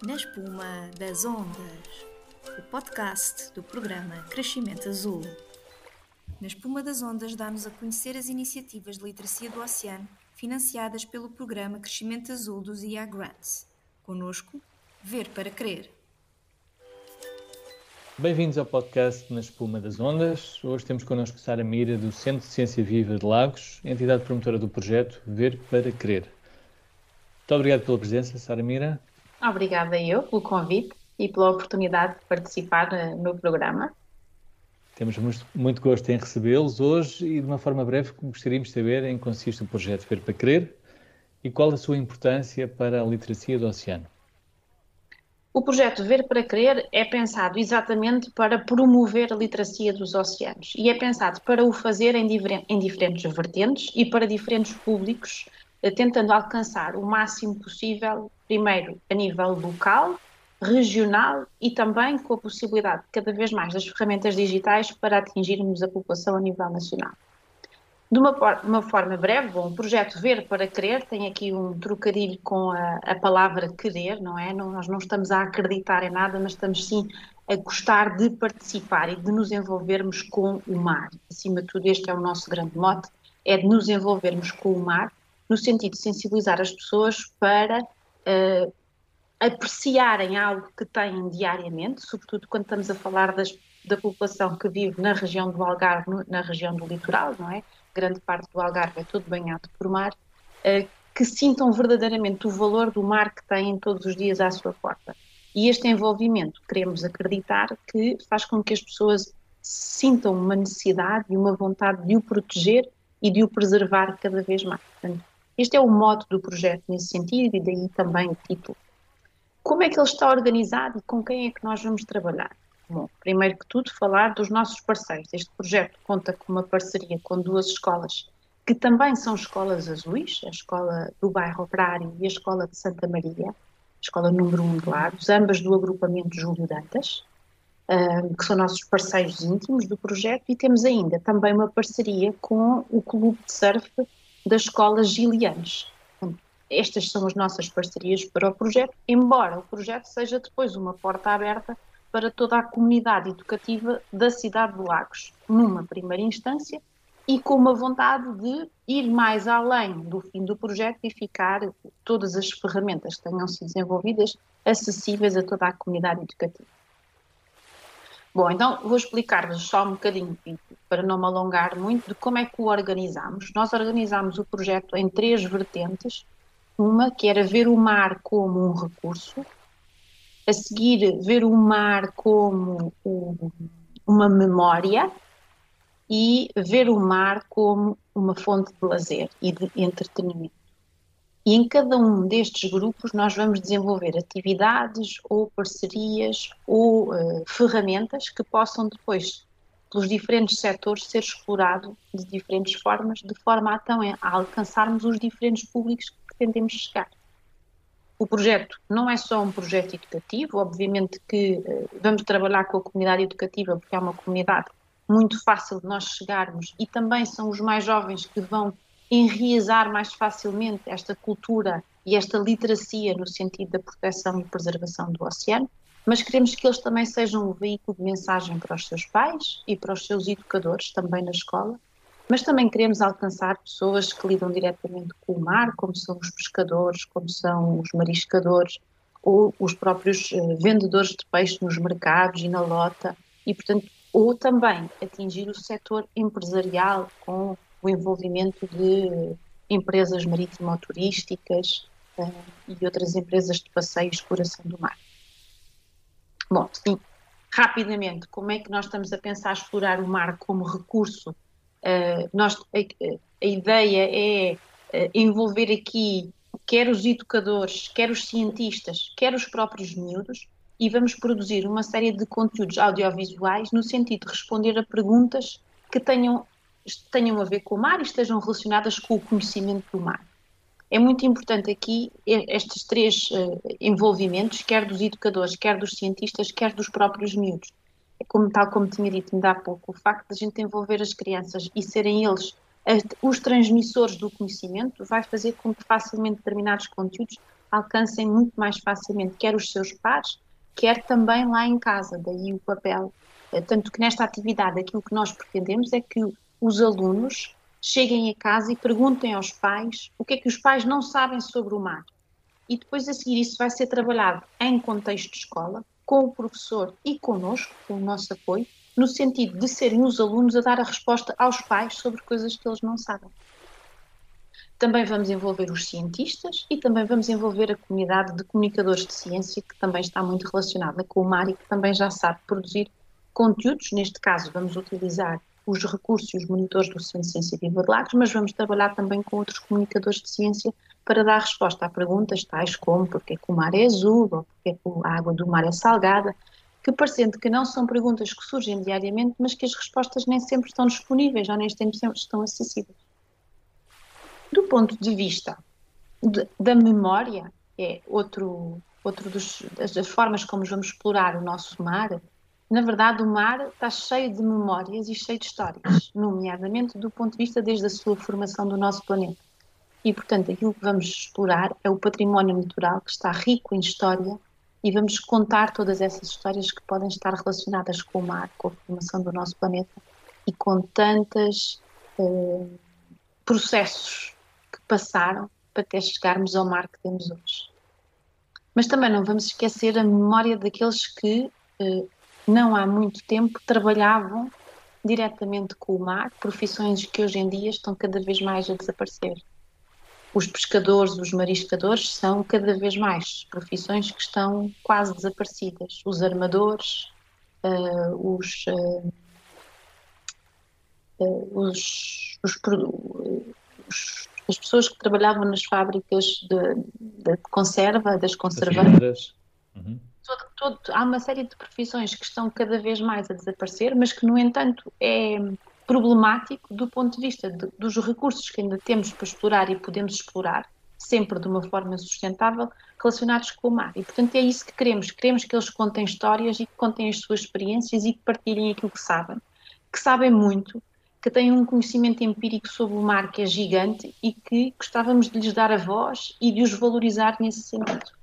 Na espuma das ondas, o podcast do programa Crescimento Azul. Na espuma das ondas dá-nos a conhecer as iniciativas de literacia do oceano financiadas pelo programa Crescimento Azul dos IA Grants. Conosco, Ver para Crer. Bem-vindos ao podcast Na Espuma das Ondas. Hoje temos connosco Sara Mira, do Centro de Ciência Viva de Lagos, entidade promotora do projeto Ver para Crer. Muito obrigado pela presença, Sara Mira. Obrigada eu pelo convite e pela oportunidade de participar eh, no programa. Temos muito gosto em recebê-los hoje e, de uma forma breve, gostaríamos de saber em que consiste o projeto Ver para Crer e qual a sua importância para a literacia do oceano. O projeto Ver para Crer é pensado exatamente para promover a literacia dos oceanos e é pensado para o fazer em, em diferentes vertentes e para diferentes públicos, eh, tentando alcançar o máximo possível primeiro a nível local, regional e também com a possibilidade cada vez mais das ferramentas digitais para atingirmos a população a nível nacional. De uma, uma forma breve, bom, o projeto Ver para Crer tem aqui um trocadilho com a, a palavra querer, não é? Não, nós não estamos a acreditar em nada, mas estamos sim a gostar de participar e de nos envolvermos com o mar. Acima de tudo, este é o nosso grande mote, é de nos envolvermos com o mar, no sentido de sensibilizar as pessoas para uh, apreciarem algo que têm diariamente, sobretudo quando estamos a falar das, da população que vive na região do Algarve, na região do litoral, não é? Grande parte do Algarve é todo banhado por mar, uh, que sintam verdadeiramente o valor do mar que têm todos os dias à sua porta. E este envolvimento, queremos acreditar, que faz com que as pessoas sintam uma necessidade e uma vontade de o proteger e de o preservar cada vez mais. Portanto, este é o modo do projeto nesse sentido e daí também o título. Como é que ele está organizado e com quem é que nós vamos trabalhar? Bom, primeiro que tudo, falar dos nossos parceiros. Este projeto conta com uma parceria com duas escolas que também são escolas azuis, a escola do bairro Operário e a escola de Santa Maria, escola número 1 de Lagos, ambas do agrupamento Júlio Dantas, que são nossos parceiros íntimos do projeto, e temos ainda também uma parceria com o Clube de Surf da Escola Gilianes. Estas são as nossas parcerias para o projeto, embora o projeto seja depois uma porta aberta para toda a comunidade educativa da cidade de Lagos, numa primeira instância, e com uma vontade de ir mais além do fim do projeto e ficar todas as ferramentas que tenham sido desenvolvidas acessíveis a toda a comunidade educativa. Bom, então vou explicar-vos só um bocadinho, para não me alongar muito, de como é que o organizamos. Nós organizamos o projeto em três vertentes. Uma que era ver o mar como um recurso, a seguir ver o mar como um, uma memória e ver o mar como uma fonte de lazer e de entretenimento. E em cada um destes grupos nós vamos desenvolver atividades ou parcerias ou uh, ferramentas que possam depois, pelos diferentes setores, ser explorado de diferentes formas, de forma a, então, a alcançarmos os diferentes públicos que pretendemos chegar. O projeto não é só um projeto educativo, obviamente que uh, vamos trabalhar com a comunidade educativa, porque é uma comunidade muito fácil de nós chegarmos e também são os mais jovens que vão enraizar mais facilmente esta cultura e esta literacia no sentido da proteção e preservação do oceano, mas queremos que eles também sejam um veículo de mensagem para os seus pais e para os seus educadores, também na escola, mas também queremos alcançar pessoas que lidam diretamente com o mar, como são os pescadores, como são os mariscadores, ou os próprios eh, vendedores de peixe nos mercados e na lota, e portanto, ou também atingir o setor empresarial com o envolvimento de empresas marítimo-turísticas uh, e outras empresas de passeios exploração do mar. Bom, sim, rapidamente, como é que nós estamos a pensar explorar o mar como recurso? Uh, nós, a, a, ideia é uh, envolver aqui quer os educadores, quer os cientistas, quer os próprios miúdos, e vamos produzir uma série de conteúdos audiovisuais no sentido de responder a perguntas que tenham tenham a ver com o mar e estejam relacionadas com o conhecimento do mar. É muito importante aqui estes três uh, envolvimentos, quer dos educadores, quer dos cientistas, quer dos próprios miúdos. É como, tal como tinha dito ainda há pouco, o facto de a gente envolver as crianças e serem eles os transmissores do conhecimento vai fazer com que facilmente determinados conteúdos alcancem muito mais facilmente quer os seus pares, quer também lá em casa. Daí o papel. Eh, tanto que nesta atividade aquilo que nós pretendemos é que os alunos cheguem a casa e perguntem aos pais o que é que os pais não sabem sobre o mar. E depois a seguir isso vai ser trabalhado em contexto de escola, com o professor e connosco, com o nosso apoio, no sentido de serem os alunos a dar a resposta aos pais sobre coisas que eles não sabem. Também vamos envolver os cientistas e também vamos envolver a comunidade de comunicadores de ciência, que também está muito relacionada com o mar e que também já sabe produzir conteúdos. Neste caso, vamos utilizar os recursos e os monitores do Centro de Ciência de Lagos, mas vamos trabalhar também com outros comunicadores de ciência para dar resposta a perguntas tais como porque é que o mar é azul ou porque é que a água do mar é salgada, que parecendo que não são perguntas que surgem diariamente, mas que as respostas nem sempre estão disponíveis ou nem sempre estão acessíveis. Do ponto de vista de, da memória, é outro, outro das formas como vamos explorar o nosso mar, na verdade, o mar está cheio de memórias e cheio de histórias, nomeadamente do ponto de vista desde a sua formação do nosso planeta. E, portanto, aquilo que vamos explorar é o património natural que está rico em história e vamos contar todas essas histórias que podem estar relacionadas com o mar, com a formação do nosso planeta e com tantos eh, processos que passaram para até chegarmos ao mar que temos hoje. Mas também não vamos esquecer a memória daqueles que eh, não há muito tempo trabalhavam diretamente com o mar, profissões que hoje em dia estão cada vez mais a desaparecer. Os pescadores, os mariscadores são cada vez mais profissões que estão quase desaparecidas. Os armadores, uh, os, uh, uh, os, os, os, as pessoas que trabalhavam nas fábricas de, de conserva, das conservadoras. Uhum todo, todo, há uma série de profissões que estão cada vez mais a desaparecer, mas que, no entanto, é problemático do ponto de vista de, dos recursos que ainda temos para explorar e podemos explorar, sempre de uma forma sustentável, relacionados com o mar. E, portanto, é isso que queremos. Queremos que eles contem histórias e que contem as suas experiências e que partilhem aquilo que sabem, que sabem muito, que têm um conhecimento empírico sobre o mar que é gigante e que gostávamos de lhes dar a voz e de os valorizar nesse sentido.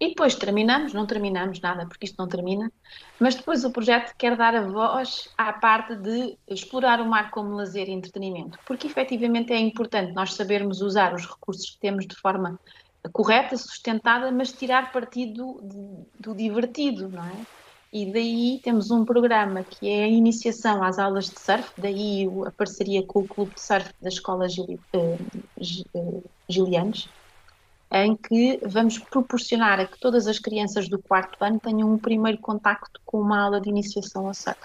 E depois terminamos, não terminamos nada, porque isto não termina, mas depois o projeto quer dar a voz à parte de explorar o mar como lazer e entretenimento, porque efetivamente é importante nós sabermos usar os recursos que temos de forma correta, sustentada, mas tirar partido do, do divertido, não é? E daí temos um programa que é a iniciação às aulas de surf, daí a parceria com o Clube de Surf da Escola Gili, uh, Gilianos, em que vamos proporcionar a que todas as crianças do quarto ano tenham um primeiro contacto com uma aula de iniciação ao surf.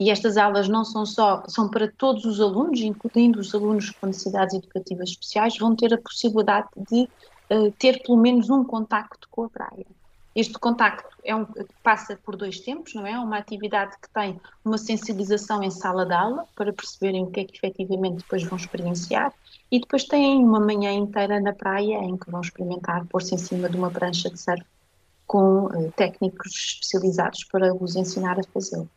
E estas aulas não são só, são para todos os alunos, incluindo os alunos com necessidades educativas especiais, vão ter a possibilidade de uh, ter pelo menos um contacto com a praia. Este contacto é um, passa por dois tempos, não é? Uma atividade que tem uma sensibilização em sala de aula, para perceberem o que é que efetivamente depois vão experienciar, e depois têm uma manhã inteira na praia em que vão experimentar pôr-se em cima de uma prancha de surf com uh, técnicos especializados para os ensinar a fazê-lo.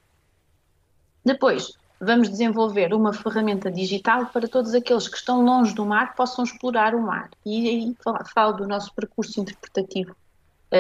Depois, vamos desenvolver uma ferramenta digital para todos aqueles que estão longe do mar possam explorar o mar. E aí falo do nosso percurso interpretativo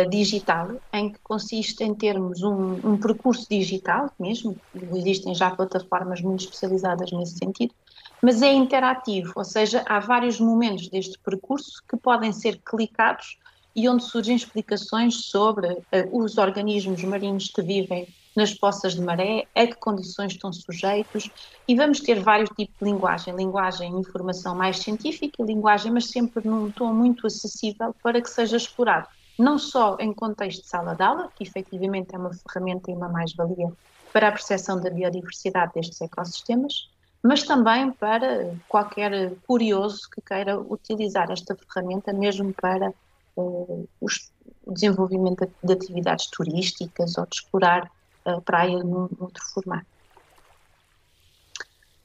digital, em que consiste em termos um, um percurso digital mesmo, existem já plataformas muito especializadas nesse sentido, mas é interativo, ou seja, há vários momentos deste percurso que podem ser clicados e onde surgem explicações sobre uh, os organismos marinhos que vivem nas poças de maré, a que condições estão sujeitos, e vamos ter vários tipos de linguagem, linguagem informação mais científica, linguagem, mas sempre num tom muito acessível para que seja explorado, não só em contexto de sala de aula, que efetivamente é uma ferramenta e uma mais-valia para a percepção da biodiversidade destes ecossistemas, mas também para qualquer curioso que queira utilizar esta ferramenta mesmo para uh, os, o desenvolvimento de atividades turísticas ou de explorar a praia num outro formato.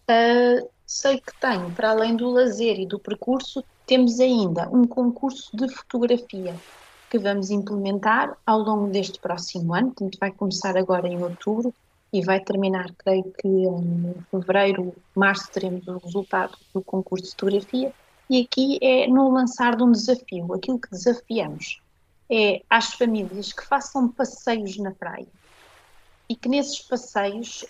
Uh, sei que tenho, para além do lazer e do percurso, temos ainda um concurso de fotografia que vamos implementar ao longo deste próximo ano, portanto vai começar agora em outubro e vai terminar, creio que em fevereiro, março, teremos o resultado do concurso de fotografia, E aqui é no lançar de um desafio. Aquilo que desafiamos é às famílias que façam passeios na praia e que nesses passeios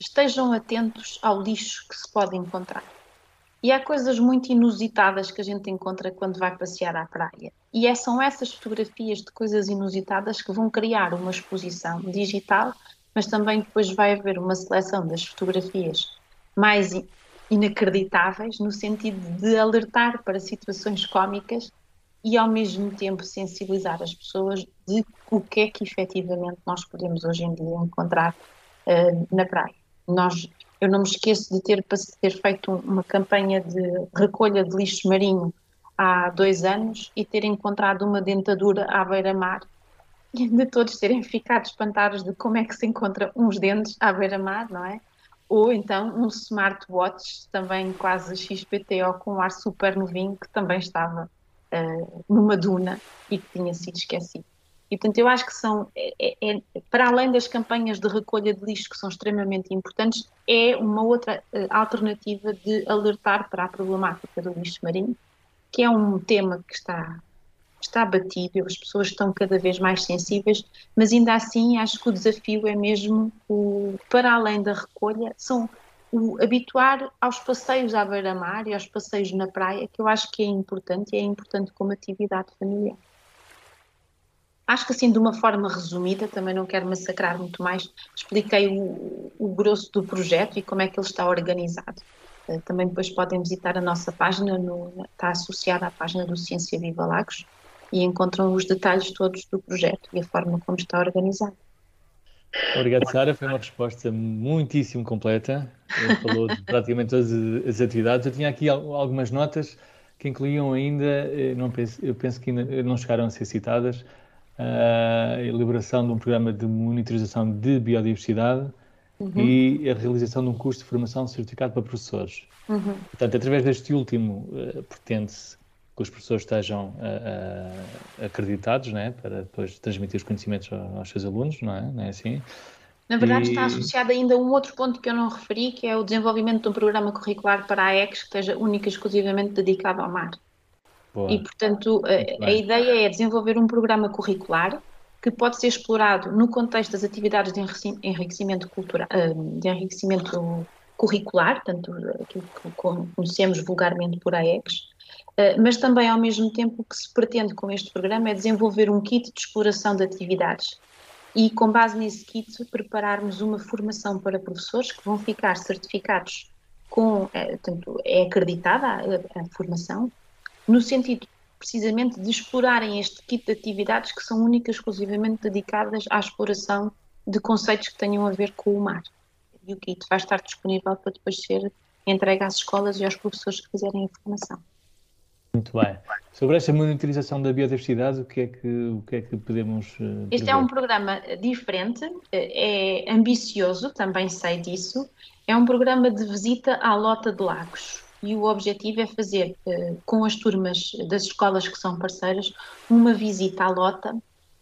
estejam atentos ao lixo que se pode encontrar. E há coisas muito inusitadas que a gente encontra quando vai passear à praia. E é, são essas fotografias de coisas inusitadas que vão criar uma exposição digital, mas também depois vai haver uma seleção das fotografias mais inacreditáveis, no sentido de alertar para situações cómicas e ao mesmo tempo sensibilizar as pessoas de o que é que efetivamente nós podemos hoje em dia encontrar uh, na praia. Nós, eu não me esqueço de ter, ter feito uma campanha de recolha de lixo marinho há dois anos e ter encontrado uma dentadura à beira-mar e de todos terem ficado espantados de como é que se encontra uns dentes à beira-mar, não é? Ou então um smartwatch também quase XPTO com ar super novinho que também estava uh, numa duna e que tinha sido esquecido. E, portanto, eu acho que são, é, é, é, para além das campanhas de recolha de lixo, que são extremamente importantes, é uma outra uh, alternativa de alertar para a problemática do lixo marinho, que é um tema que está, está batido, as pessoas estão cada vez mais sensíveis, mas ainda assim acho que o desafio é mesmo, o, para além da recolha, são o habituar aos passeios à beira-mar e aos passeios na praia, que eu acho que é importante e é importante como atividade familiar. Acho que assim, de uma forma resumida, também não quero massacrar muito mais, expliquei o, o grosso do projeto e como é que ele está organizado. Eh, também depois podem visitar a nossa página, no, está associada à página do Ciência Viva Lagos e encontram os detalhes todos do projeto e a forma como está organizado. Obrigado, Sara. Foi uma resposta muitíssimo completa. Ele falou de praticamente todas as atividades. Eu tinha aqui algumas notas que incluíam ainda, eh, não penso, eu penso que ainda não chegaram a ser citadas, a elaboração de um programa de monitorização de biodiversidade uhum. e a realização de um curso de formação certificado para professores. Uhum. Portanto, através deste último, uh, pretende-se que os professores estejam uh, uh, acreditados né, para depois transmitir os conhecimentos aos seus alunos, não é? Não é assim? Na verdade, e... está associado ainda a um outro ponto que eu não referi, que é o desenvolvimento de um programa curricular para a EX que esteja única e exclusivamente dedicado ao mar. Boa. E, portanto, a, a, ideia é desenvolver um programa curricular que pode ser explorado no contexto das atividades de enriquecimento, cultural, de enriquecimento curricular, tanto aquilo que conhecemos vulgarmente por AEX, mas também, ao mesmo tempo, o que se pretende com este programa é desenvolver um kit de exploração de atividades e, com base nesse kit, prepararmos uma formação para professores que vão ficar certificados com, é, portanto, é acreditada a, a formação, no sentido precisamente de explorarem este tipo de atividades que são únicas exclusivamente dedicadas à exploração de conceitos que tenham a ver com o mar. E o kit vai estar disponível para depois ser entregue às escolas e aos professores que fizerem a formação. Muito bem. Sobre esta monitorização da biodiversidade, o que é que, o que, é que podemos. Uh, este é um programa diferente, é ambicioso, também sei disso. É um programa de visita à lota de lagos e o objetivo é fazer uh, com as turmas das escolas que são parceiras uma visita à lota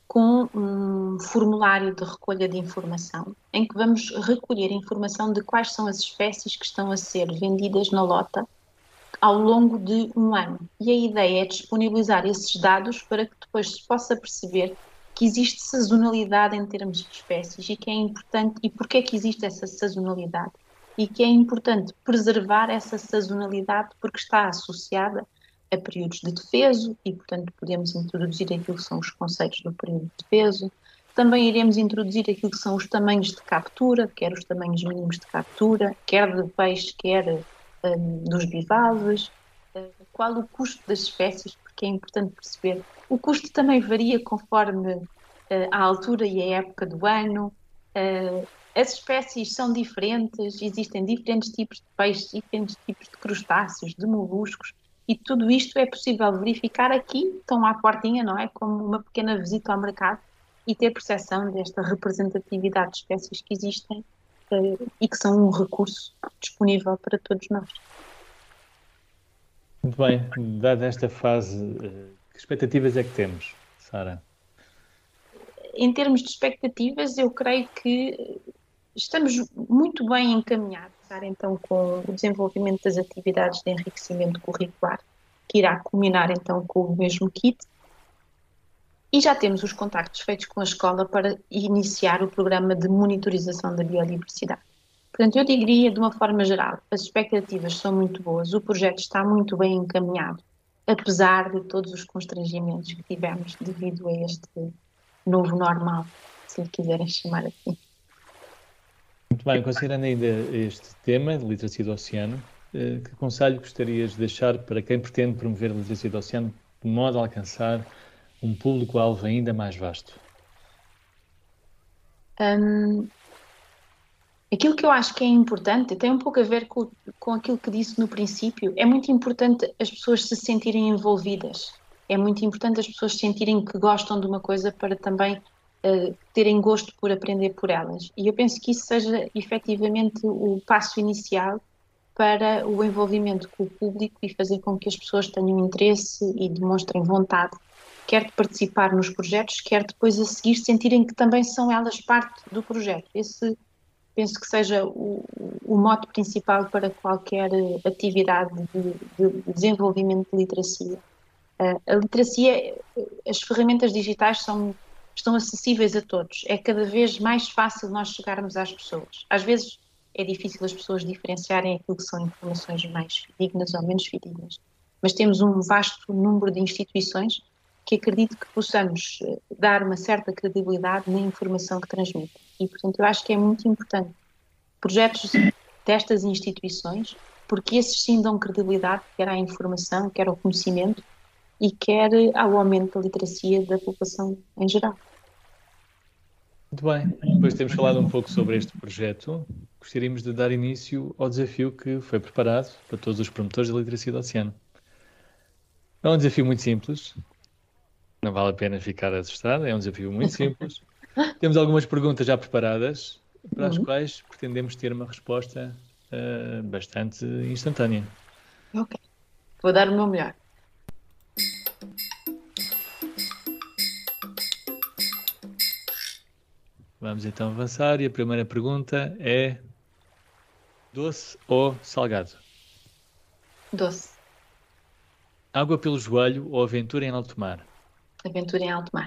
com um formulário de recolha de informação, em que vamos recolher informação de quais são as espécies que estão a ser vendidas na lota ao longo de um ano. E a ideia é disponibilizar esses dados para que depois se possa perceber que existe sazonalidade em termos de espécies e que é importante e porque é que existe essa sazonalidade e que é importante preservar essa sazonalidade porque está associada a períodos de defeso e, portanto, podemos introduzir aquilo que são os conceitos do período de defeso. Também iremos introduzir aquilo que são os tamanhos de captura, quer os tamanhos mínimos de captura, quer de peixe, quer um, dos bivalves, uh, qual o custo das espécies, porque é importante perceber. O custo também varia conforme uh, a altura e a época do ano. Uh, as espécies são diferentes, existem diferentes tipos de peixes, diferentes tipos de crustáceos, de moluscos, e tudo isto é possível verificar aqui, estão à portinha, não é? Como uma pequena visita ao mercado e ter percepção desta representatividade de espécies que existem uh, e que são um recurso disponível para todos nós. Muito bem, dada esta fase, uh, que expectativas é que temos, Sara? Em termos de expectativas, eu creio que estamos muito bem encaminhados. então com o desenvolvimento das atividades de enriquecimento curricular, que irá culminar então com o mesmo kit. E já temos os contactos feitos com a escola para iniciar o programa de monitorização da biodiversidade. Portanto, eu diria de uma forma geral, as expectativas são muito boas, o projeto está muito bem encaminhado, apesar de todos os constrangimentos que tivemos devido a este novo normal, se lhe quiserem chamar assim. Muito bem, considerando ainda este tema de literacia do oceano, eh, que conselho gostarias de deixar para quem pretende promover a literacia do oceano de modo a alcançar um público-alvo ainda mais vasto? Um, aquilo que eu acho que é importante tem um pouco a ver com, com aquilo que disse no princípio. É muito importante as pessoas se sentirem envolvidas. É muito importante as pessoas sentirem que gostam de uma coisa para também terem gosto por aprender por elas. E eu penso que isso seja efetivamente o passo inicial para o envolvimento com o público e fazer com que as pessoas tenham interesse e demonstrem vontade, quer de participar nos projetos, quer depois a seguir sentirem que também são elas parte do projeto. Esse penso que seja o, o mote principal para qualquer atividade de, de desenvolvimento de literacia. Uh, a literacia, as ferramentas digitais são estão acessíveis a todos. É cada vez mais fácil nós chegarmos às pessoas. Às vezes é difícil as pessoas diferenciarem aquilo que são informações mais fidedignas ou menos fidedignas. Mas temos um vasto número de instituições que acredito que possamos eh, dar uma certa credibilidade na informação que transmitem. E, portanto, eu acho que é muito importante projetos destas instituições, porque esses sim dão credibilidade, quer à informação, quer ao conhecimento, e quer ao aumento da literacia da população em geral. Muito bem, depois de termos falado um pouco sobre este projeto, gostaríamos de dar início ao desafio que foi preparado para todos os promotores da literacia do oceano. É um desafio muito simples, não vale a pena ficar assustado, é um desafio muito simples. Temos algumas perguntas já preparadas, para as uhum. quais pretendemos ter uma resposta uh, bastante instantânea. Ok, vou dar o meu melhor. Vamos então avançar e a primeira pergunta é: doce ou salgado? Doce. Água pelo joelho ou aventura em alto mar? Aventura em alto mar.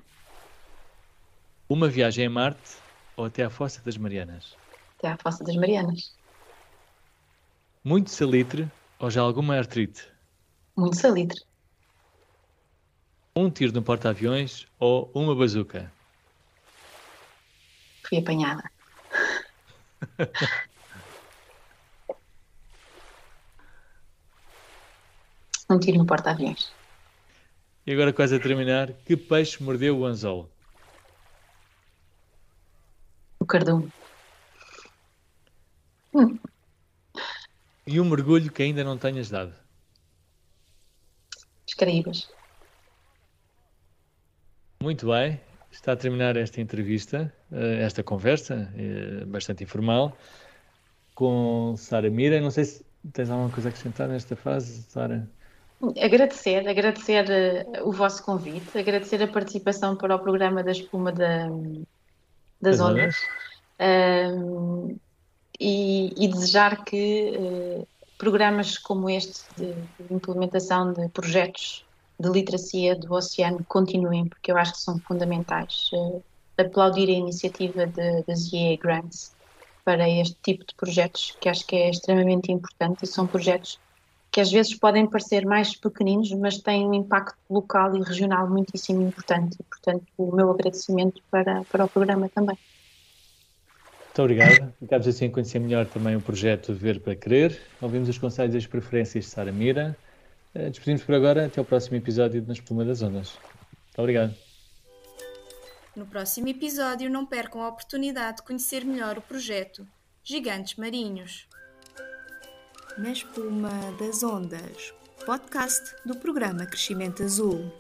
Uma viagem a Marte ou até à Fossa das Marianas? Até à Fossa das Marianas. Muito salitre ou já alguma artrite? Muito salitre. Um tiro no porta-aviões ou uma bazuca? Fui apanhada. um tiro no porta-aviões. E agora, quase a terminar, que peixe mordeu o anzol? O cardume. Hum. E um mergulho que ainda não tenhas dado? As Caraíbas. Muito bem está a terminar esta entrevista, eh, esta conversa, eh, bastante informal, com Sara Mira. Não sei se tens alguma coisa a acrescentar nesta fase, Sara. Agradecer, agradecer eh, o vosso convite, agradecer a participação para o programa da espuma da, das, ondas, um, e, e, desejar que uh, programas como este de, de implementação de projetos de literacia do oceano continuem, porque eu acho que são fundamentais. Uh, aplaudir a iniciativa das EA Grants para este tipo de projetos, que acho que é extremamente importante e são projetos que às vezes podem parecer mais pequeninos, mas têm um impacto local e regional muitíssimo importante. Portanto, o meu agradecimento para, para o programa também. Muito obrigado. Ficamos assim a conhecer melhor também o projeto Ver para Querer. Ouvimos os conselhos e as preferências de Sara Mira. Eh, despedimos por agora. Até o próximo episódio de Na Espuma das Ondas. Muito obrigado. No próximo episódio, não percam a oportunidade de conhecer melhor o projeto Gigantes Marinhos. Na Espuma das Ondas, podcast do programa Crescimento Azul.